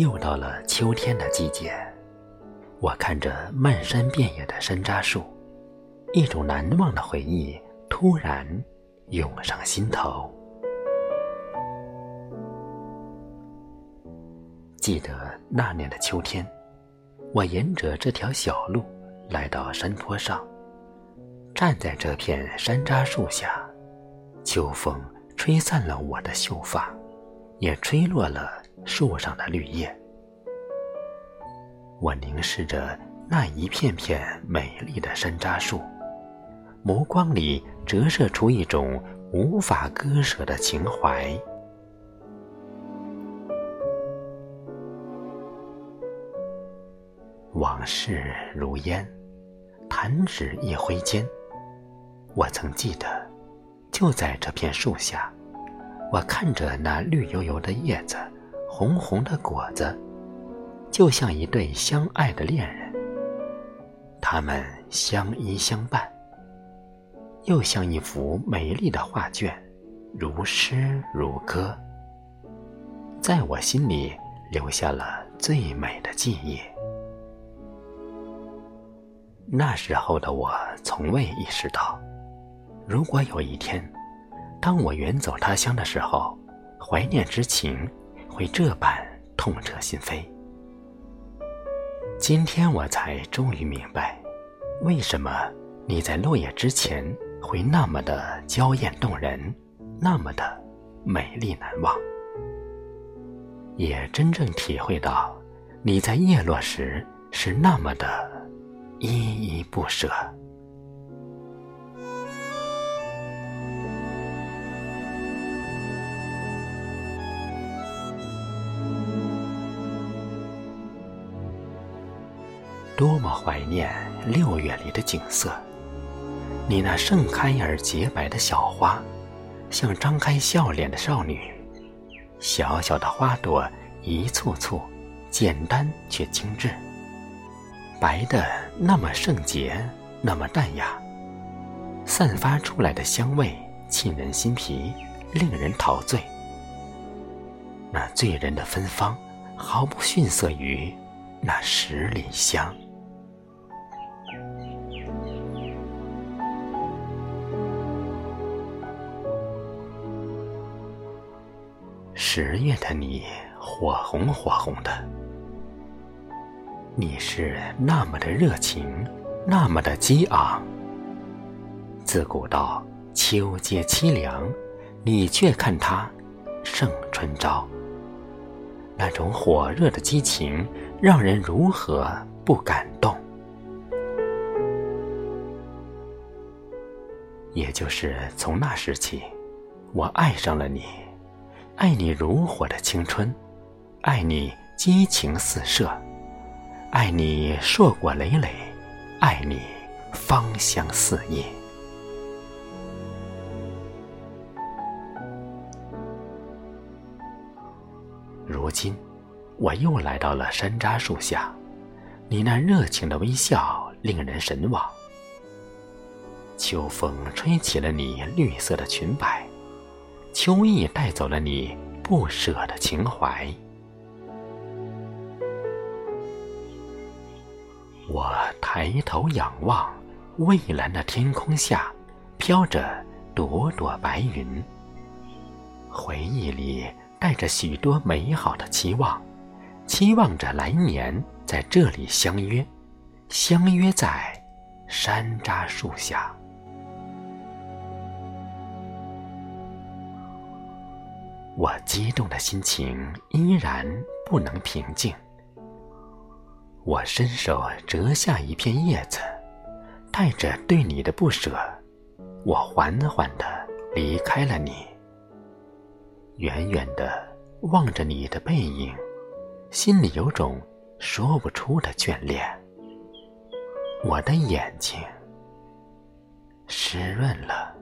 又到了秋天的季节，我看着漫山遍野的山楂树，一种难忘的回忆突然涌上心头。记得那年的秋天，我沿着这条小路来到山坡上，站在这片山楂树下，秋风吹散了我的秀发，也吹落了。树上的绿叶，我凝视着那一片片美丽的山楂树，眸光里折射出一种无法割舍的情怀。往事如烟，弹指一挥间。我曾记得，就在这片树下，我看着那绿油油的叶子。红红的果子，就像一对相爱的恋人。他们相依相伴，又像一幅美丽的画卷，如诗如歌，在我心里留下了最美的记忆。那时候的我从未意识到，如果有一天，当我远走他乡的时候，怀念之情。会这般痛彻心扉。今天我才终于明白，为什么你在落叶之前会那么的娇艳动人，那么的美丽难忘，也真正体会到你在叶落时是那么的依依不舍。多么怀念六月里的景色！你那盛开而洁白的小花，像张开笑脸的少女。小小的花朵，一簇簇，简单却精致，白的那么圣洁，那么淡雅，散发出来的香味沁人心脾，令人陶醉。那醉人的芬芳，毫不逊色于那十里香。十月的你，火红火红的。你是那么的热情，那么的激昂。自古道秋皆凄凉，你却看它胜春朝。那种火热的激情，让人如何不感动？也就是从那时起，我爱上了你。爱你如火的青春，爱你激情四射，爱你硕果累累，爱你芳香四溢。如今，我又来到了山楂树下，你那热情的微笑令人神往。秋风吹起了你绿色的裙摆。秋意带走了你不舍的情怀。我抬头仰望，蔚蓝的天空下飘着朵朵白云。回忆里带着许多美好的期望，期望着来年在这里相约，相约在山楂树下。我激动的心情依然不能平静。我伸手折下一片叶子，带着对你的不舍，我缓缓的离开了你。远远的望着你的背影，心里有种说不出的眷恋。我的眼睛湿润了。